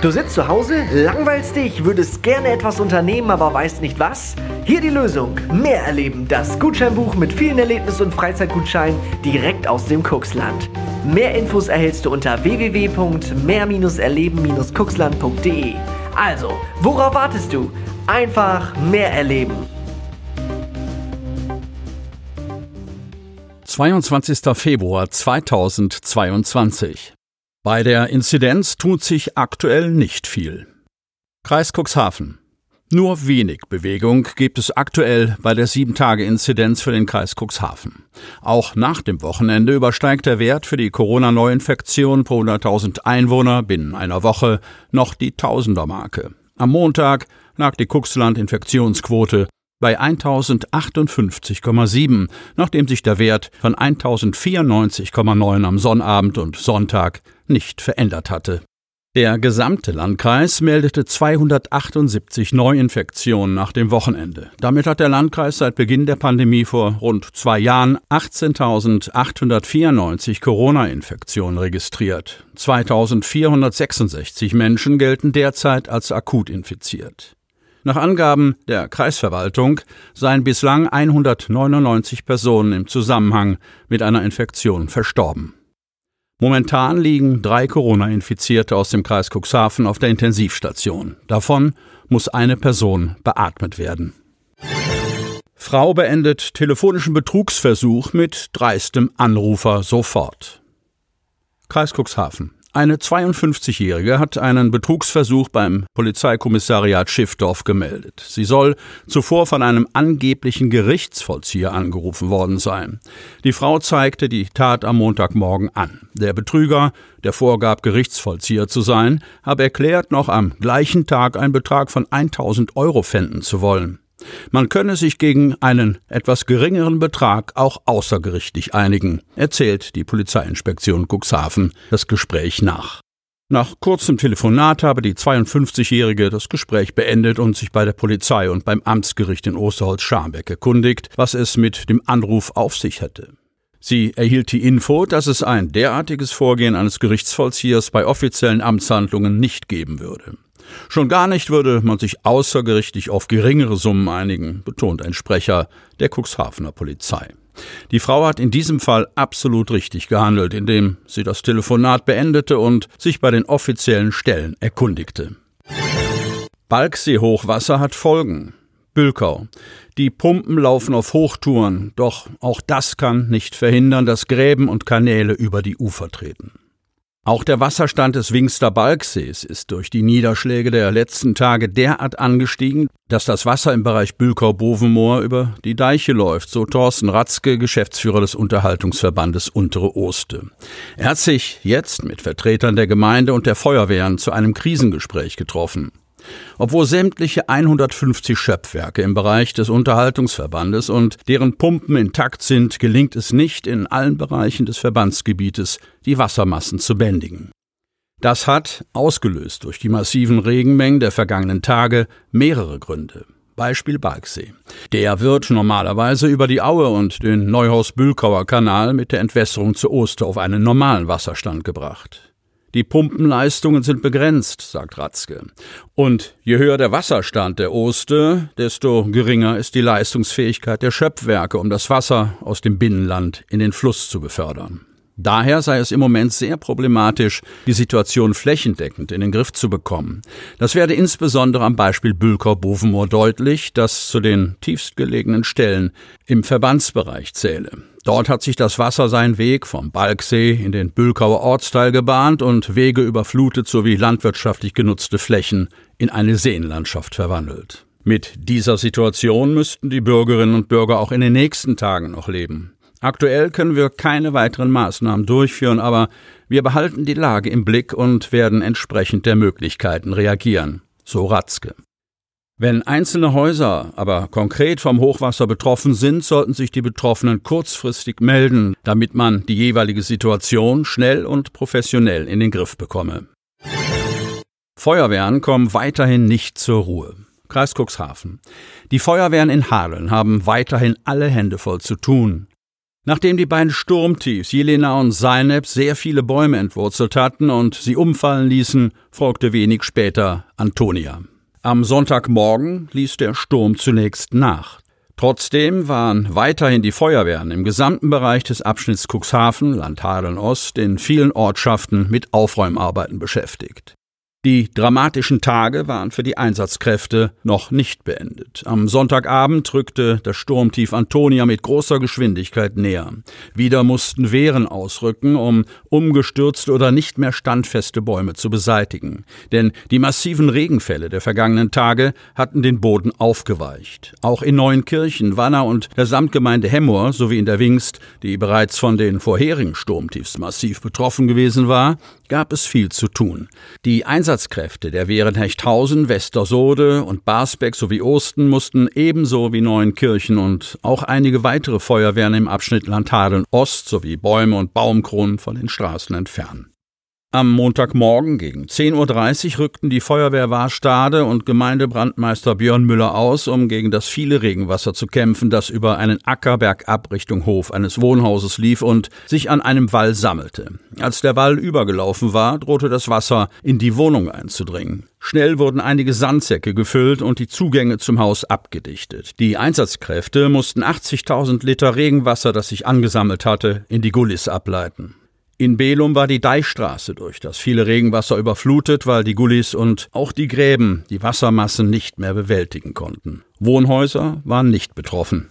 Du sitzt zu Hause, langweilst dich, würdest gerne etwas unternehmen, aber weißt nicht was? Hier die Lösung. Mehr erleben. Das Gutscheinbuch mit vielen Erlebnis- und Freizeitgutscheinen direkt aus dem Kuxland. Mehr Infos erhältst du unter www.mehr-erleben-kuxland.de. Also, worauf wartest du? Einfach mehr erleben. 22. Februar 2022 bei der Inzidenz tut sich aktuell nicht viel. Kreis Cuxhaven. Nur wenig Bewegung gibt es aktuell bei der 7-Tage-Inzidenz für den Kreis Cuxhaven. Auch nach dem Wochenende übersteigt der Wert für die Corona-Neuinfektion pro 100.000 Einwohner binnen einer Woche noch die Tausender-Marke. Am Montag lag die Cuxland-Infektionsquote bei 1058,7, nachdem sich der Wert von 1094,9 am Sonnabend und Sonntag nicht verändert hatte. Der gesamte Landkreis meldete 278 Neuinfektionen nach dem Wochenende. Damit hat der Landkreis seit Beginn der Pandemie vor rund zwei Jahren 18.894 Corona-Infektionen registriert. 2466 Menschen gelten derzeit als akut infiziert. Nach Angaben der Kreisverwaltung seien bislang 199 Personen im Zusammenhang mit einer Infektion verstorben. Momentan liegen drei Corona-Infizierte aus dem Kreis Cuxhaven auf der Intensivstation. Davon muss eine Person beatmet werden. Frau beendet telefonischen Betrugsversuch mit dreistem Anrufer sofort. Kreis Cuxhaven. Eine 52-Jährige hat einen Betrugsversuch beim Polizeikommissariat Schiffdorf gemeldet. Sie soll zuvor von einem angeblichen Gerichtsvollzieher angerufen worden sein. Die Frau zeigte die Tat am Montagmorgen an. Der Betrüger, der vorgab, Gerichtsvollzieher zu sein, habe erklärt, noch am gleichen Tag einen Betrag von 1000 Euro fänden zu wollen. Man könne sich gegen einen etwas geringeren Betrag auch außergerichtlich einigen, erzählt die Polizeiinspektion Cuxhaven das Gespräch nach. Nach kurzem Telefonat habe die 52-Jährige das Gespräch beendet und sich bei der Polizei und beim Amtsgericht in Osterholz-Scharmbeck erkundigt, was es mit dem Anruf auf sich hätte. Sie erhielt die Info, dass es ein derartiges Vorgehen eines Gerichtsvollziehers bei offiziellen Amtshandlungen nicht geben würde. Schon gar nicht würde man sich außergerichtlich auf geringere Summen einigen, betont ein Sprecher der Cuxhavener Polizei. Die Frau hat in diesem Fall absolut richtig gehandelt, indem sie das Telefonat beendete und sich bei den offiziellen Stellen erkundigte. Balksee-Hochwasser hat Folgen. Bülkau. Die Pumpen laufen auf Hochtouren, doch auch das kann nicht verhindern, dass Gräben und Kanäle über die Ufer treten. Auch der Wasserstand des Wingster Balksees ist durch die Niederschläge der letzten Tage derart angestiegen, dass das Wasser im Bereich Bülkau-Bovenmoor über die Deiche läuft, so Thorsten Ratzke, Geschäftsführer des Unterhaltungsverbandes Untere Oste. Er hat sich jetzt mit Vertretern der Gemeinde und der Feuerwehren zu einem Krisengespräch getroffen. Obwohl sämtliche 150 Schöpfwerke im Bereich des Unterhaltungsverbandes und deren Pumpen intakt sind, gelingt es nicht, in allen Bereichen des Verbandsgebietes die Wassermassen zu bändigen. Das hat, ausgelöst durch die massiven Regenmengen der vergangenen Tage, mehrere Gründe. Beispiel Balksee. Der wird normalerweise über die Aue und den Neuhaus-Bülkauer Kanal mit der Entwässerung zu Oster auf einen normalen Wasserstand gebracht. Die Pumpenleistungen sind begrenzt, sagt Ratzke. Und je höher der Wasserstand der Oste, desto geringer ist die Leistungsfähigkeit der Schöpfwerke, um das Wasser aus dem Binnenland in den Fluss zu befördern. Daher sei es im Moment sehr problematisch, die Situation flächendeckend in den Griff zu bekommen. Das werde insbesondere am Beispiel Bülkau-Bovenmoor deutlich, das zu den tiefstgelegenen Stellen im Verbandsbereich zähle. Dort hat sich das Wasser seinen Weg vom Balksee in den Bülkauer Ortsteil gebahnt und Wege überflutet sowie landwirtschaftlich genutzte Flächen in eine Seenlandschaft verwandelt. Mit dieser Situation müssten die Bürgerinnen und Bürger auch in den nächsten Tagen noch leben. Aktuell können wir keine weiteren Maßnahmen durchführen, aber wir behalten die Lage im Blick und werden entsprechend der Möglichkeiten reagieren. So Ratzke. Wenn einzelne Häuser aber konkret vom Hochwasser betroffen sind, sollten sich die Betroffenen kurzfristig melden, damit man die jeweilige Situation schnell und professionell in den Griff bekomme. Feuerwehren kommen weiterhin nicht zur Ruhe. Kreis Cuxhaven. Die Feuerwehren in Hadeln haben weiterhin alle Hände voll zu tun. Nachdem die beiden Sturmtiefs Jelena und Seinep sehr viele Bäume entwurzelt hatten und sie umfallen ließen, folgte wenig später Antonia. Am Sonntagmorgen ließ der Sturm zunächst nach. Trotzdem waren weiterhin die Feuerwehren im gesamten Bereich des Abschnitts Cuxhaven, Landhadeln Ost, in vielen Ortschaften mit Aufräumarbeiten beschäftigt. Die dramatischen Tage waren für die Einsatzkräfte noch nicht beendet. Am Sonntagabend rückte das Sturmtief Antonia mit großer Geschwindigkeit näher. Wieder mussten Wehren ausrücken, um umgestürzte oder nicht mehr standfeste Bäume zu beseitigen. Denn die massiven Regenfälle der vergangenen Tage hatten den Boden aufgeweicht. Auch in Neuenkirchen, Wanner und der Samtgemeinde Hemmoor sowie in der Wingst, die bereits von den vorherigen Sturmtiefs massiv betroffen gewesen war, gab es viel zu tun. Die Einsatzkräfte der Wehren Hechthausen, Westersode und Barsbeck sowie Osten mussten ebenso wie Neuenkirchen und auch einige weitere Feuerwehren im Abschnitt Landhadeln Ost sowie Bäume und Baumkronen von den Straßen entfernen. Am Montagmorgen gegen 10.30 Uhr rückten die Feuerwehr Warstade und Gemeindebrandmeister Björn Müller aus, um gegen das viele Regenwasser zu kämpfen, das über einen Acker bergab Richtung Hof eines Wohnhauses lief und sich an einem Wall sammelte. Als der Wall übergelaufen war, drohte das Wasser in die Wohnung einzudringen. Schnell wurden einige Sandsäcke gefüllt und die Zugänge zum Haus abgedichtet. Die Einsatzkräfte mussten 80.000 Liter Regenwasser, das sich angesammelt hatte, in die Gullis ableiten. In Belum war die Deichstraße durch das viele Regenwasser überflutet, weil die Gullis und auch die Gräben die Wassermassen nicht mehr bewältigen konnten. Wohnhäuser waren nicht betroffen.